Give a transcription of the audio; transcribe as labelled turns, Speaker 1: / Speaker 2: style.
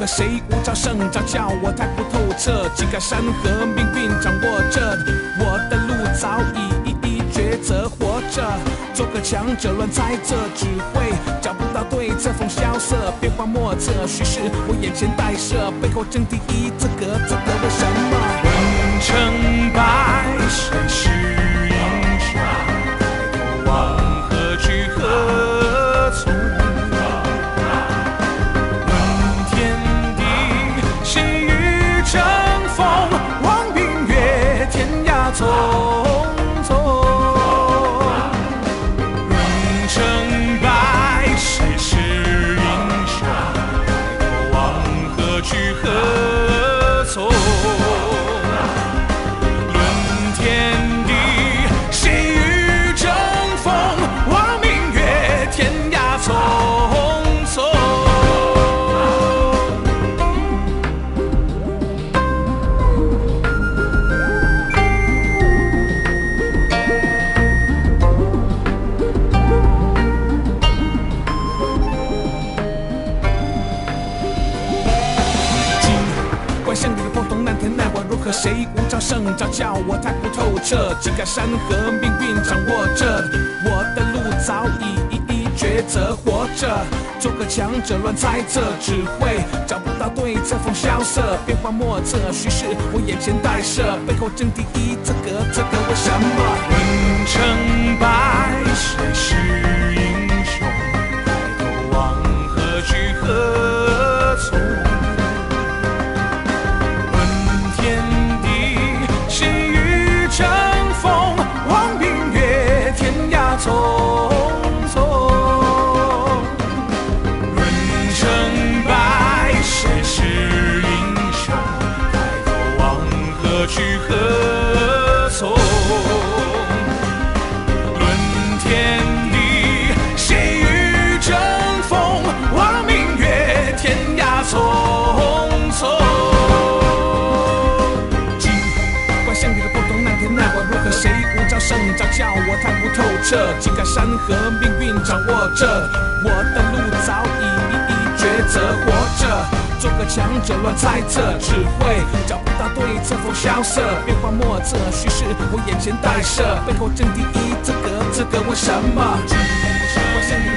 Speaker 1: 何谁无招胜招，叫我太不透彻。几个山河命运掌握着，我的路早已一一抉择。活着，做个强者乱猜测，只会找不到对策。风萧瑟，变幻莫测，许是我眼前带射，背后争第一，
Speaker 2: 资格谁
Speaker 1: 无招胜招，叫我太不透彻。几个山河命运掌握着，我的路早已一一抉择。活着，做个强者乱猜测，只会找不到对策。风萧瑟，变幻莫测，叙事我眼前带射，背后争第一，这个这个为什么？
Speaker 2: 论成败，谁是匆匆。论成败，谁是英雄？抬头望，何去何从？
Speaker 1: 不透彻。几个山河命运掌握着，我的路早已一一抉择。活着，做个强者乱猜测，只会找不到对策。风萧瑟，变幻莫测，虚实我眼前带射，背后争第一，资格，资格为什么？尽管向你